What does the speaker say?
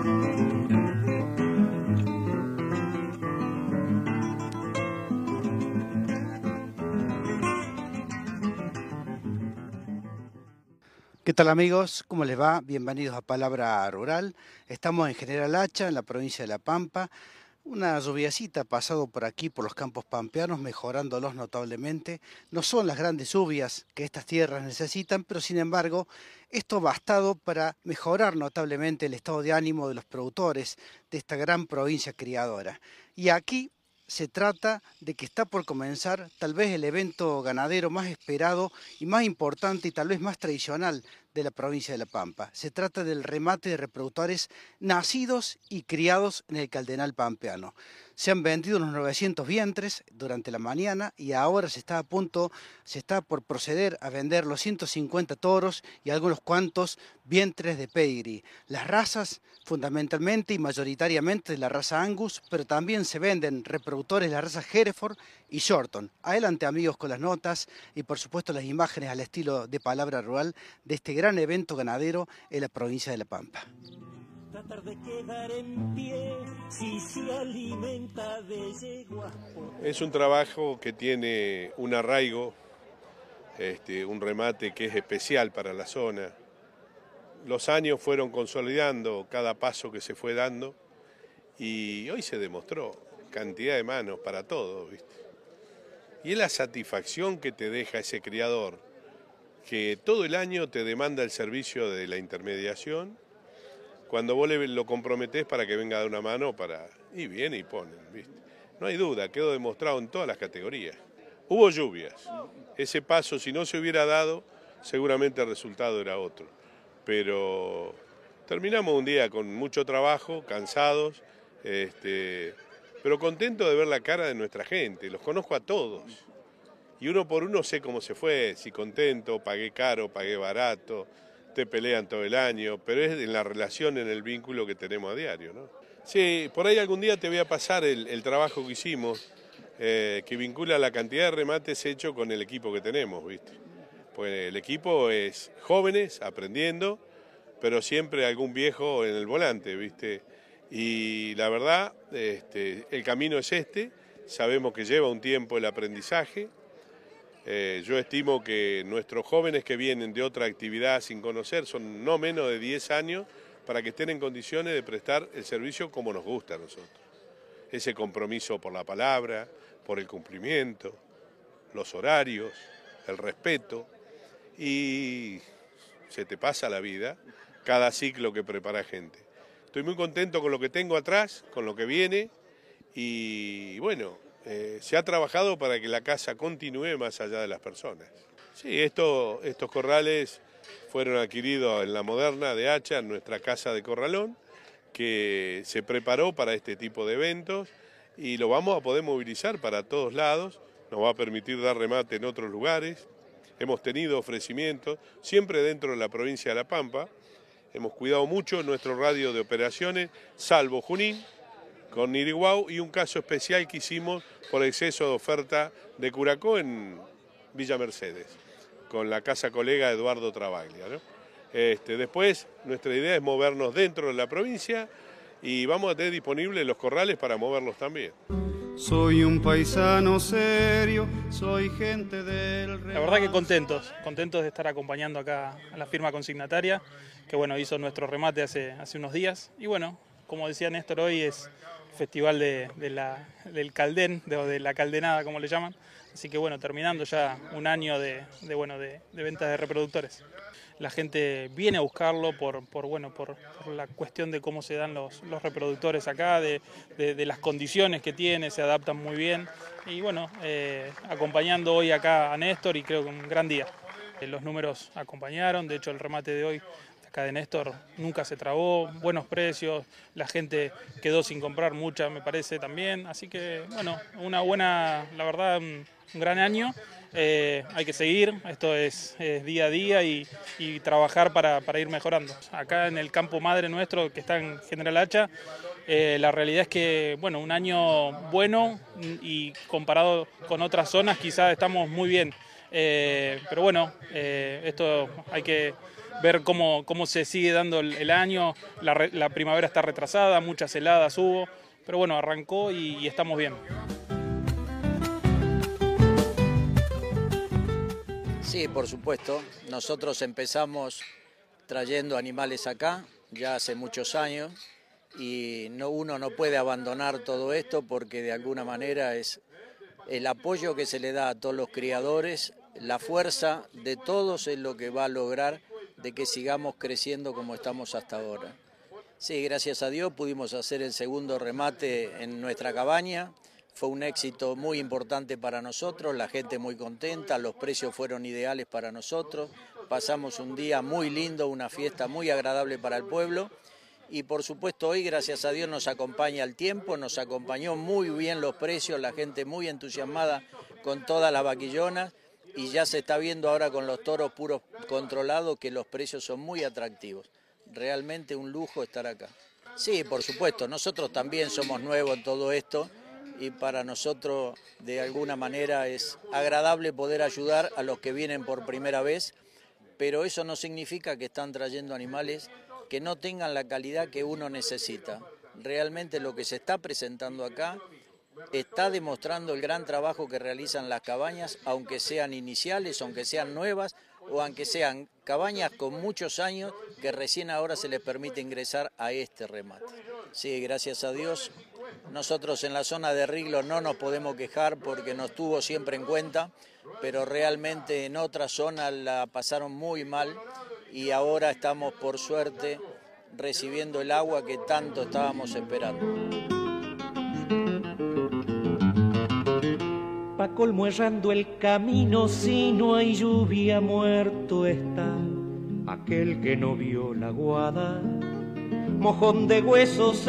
¿Qué tal amigos? ¿Cómo les va? Bienvenidos a Palabra Rural. Estamos en General Hacha, en la provincia de La Pampa. Una lluviacita ha pasado por aquí, por los campos pampeanos, mejorándolos notablemente. No son las grandes lluvias que estas tierras necesitan, pero sin embargo, esto ha bastado para mejorar notablemente el estado de ánimo de los productores de esta gran provincia criadora. Y aquí se trata de que está por comenzar tal vez el evento ganadero más esperado y más importante y tal vez más tradicional de la provincia de La Pampa. Se trata del remate de reproductores nacidos y criados en el Caldenal Pampeano. Se han vendido unos 900 vientres durante la mañana y ahora se está a punto, se está por proceder a vender los 150 toros y algunos cuantos vientres de pedigree. Las razas fundamentalmente y mayoritariamente de la raza Angus, pero también se venden reproductores de la raza Hereford y Shorton. Adelante amigos con las notas y por supuesto las imágenes al estilo de palabra rural de este gran evento ganadero en la provincia de La Pampa. Es un trabajo que tiene un arraigo, este, un remate que es especial para la zona. Los años fueron consolidando cada paso que se fue dando y hoy se demostró cantidad de manos para todo. Y es la satisfacción que te deja ese criador que todo el año te demanda el servicio de la intermediación, cuando vos lo comprometés para que venga a dar una mano, para y viene y pone, ¿viste? No hay duda, quedó demostrado en todas las categorías. Hubo lluvias, ese paso si no se hubiera dado, seguramente el resultado era otro. Pero terminamos un día con mucho trabajo, cansados, este, pero contentos de ver la cara de nuestra gente, los conozco a todos y uno por uno sé cómo se fue, si contento, pagué caro, pagué barato, te pelean todo el año, pero es en la relación, en el vínculo que tenemos a diario. ¿no? Sí, por ahí algún día te voy a pasar el, trabajo que hicimos, eh, que vincula la cantidad de remates hecho con el equipo que tenemos, ¿viste? Pues el equipo es jóvenes, aprendiendo, pero siempre algún viejo en el volante, ¿viste? Y la verdad, este, el camino es este, sabemos que lleva un tiempo el aprendizaje, eh, yo estimo que nuestros jóvenes que vienen de otra actividad sin conocer son no menos de 10 años para que estén en condiciones de prestar el servicio como nos gusta a nosotros. Ese compromiso por la palabra, por el cumplimiento, los horarios, el respeto y se te pasa la vida cada ciclo que prepara gente. Estoy muy contento con lo que tengo atrás, con lo que viene y bueno, eh, se ha trabajado para que la casa continúe más allá de las personas. Sí, estos corrales fueron adquiridos en la moderna de Hacha, en nuestra casa de corralón, que se preparó para este tipo de eventos y lo vamos a poder movilizar para todos lados, nos va a permitir dar remate en otros lugares. Hemos tenido ofrecimientos, siempre dentro de la provincia de La Pampa. Hemos cuidado mucho nuestro radio de operaciones, salvo Junín, con Niriguau y un caso especial que hicimos por exceso de oferta de Curacó en Villa Mercedes, con la casa colega Eduardo Travaglia. Este, después, nuestra idea es movernos dentro de la provincia y vamos a tener disponibles los corrales para moverlos también. Soy un paisano serio, soy gente del... La verdad que contentos, contentos de estar acompañando acá a la firma consignataria, que bueno, hizo nuestro remate hace, hace unos días. Y bueno, como decía Néstor, hoy es festival de, la, del Caldén, de, de, la Caldenada, como le llaman. Así que bueno, terminando ya un año de, bueno, de, ventas de reproductores. La gente viene a buscarlo por, por bueno, por, la cuestión de cómo se dan los, reproductores acá, de, las condiciones que tiene, se adaptan muy bien. Y bueno, eh, acompañando hoy acá a Néstor y creo que un gran día. Los números acompañaron, de hecho el remate de hoy acá de Néstor nunca se trabó, buenos precios, la gente quedó sin comprar mucha, me parece también. Así que, bueno, una buena, la verdad, un, gran año. Eh, hay que seguir, esto es, día a día y, trabajar para, ir mejorando. Acá en el campo madre nuestro, que está en General Hacha, eh, la realidad es que, bueno, un año bueno y comparado con otras zonas quizás estamos muy bien. Eh, pero bueno, esto hay que ver cómo, cómo se sigue dando el, año. La, primavera está retrasada, muchas heladas hubo, pero bueno, arrancó y estamos bien. Sí, por supuesto. Nosotros empezamos trayendo animales acá ya hace muchos años y no, uno no puede abandonar todo esto porque de alguna manera es el apoyo que se le da a todos los criadores, la fuerza de todos es lo que va a lograr de que sigamos creciendo como estamos hasta ahora. Sí, gracias a Dios pudimos hacer el segundo remate en nuestra cabaña. Fue un éxito muy importante para nosotros, la gente muy contenta, los precios fueron ideales para nosotros. Pasamos un día muy lindo, una fiesta muy agradable para el pueblo y por supuesto hoy gracias a Dios nos acompaña el tiempo, nos acompañó muy bien los precios, la gente muy entusiasmada con todas las vaquillonas y ya se está viendo ahora con los toros puros controlados que los precios son muy atractivos. Realmente un lujo estar acá. Sí, por supuesto, nosotros también somos nuevos en todo esto y para nosotros de alguna manera es agradable poder ayudar a los que vienen por primera vez, pero eso no significa que están trayendo animales que no tengan la calidad que uno necesita. Realmente lo que se está presentando acá está demostrando el gran trabajo que realizan las cabañas, aunque sean iniciales, aunque sean nuevas o aunque sean cabañas con muchos años que recién ahora se les permite ingresar a este remate. Sí, gracias a Dios. Nosotros en la zona de Riglo no nos podemos quejar porque nos tuvo siempre en cuenta, pero realmente en otras zonas la pasaron muy mal y ahora estamos por suerte recibiendo el agua que tanto estábamos esperando. Colmo errando el camino, si no hay lluvia, muerto está aquel que no vio la guada. Mojón de huesos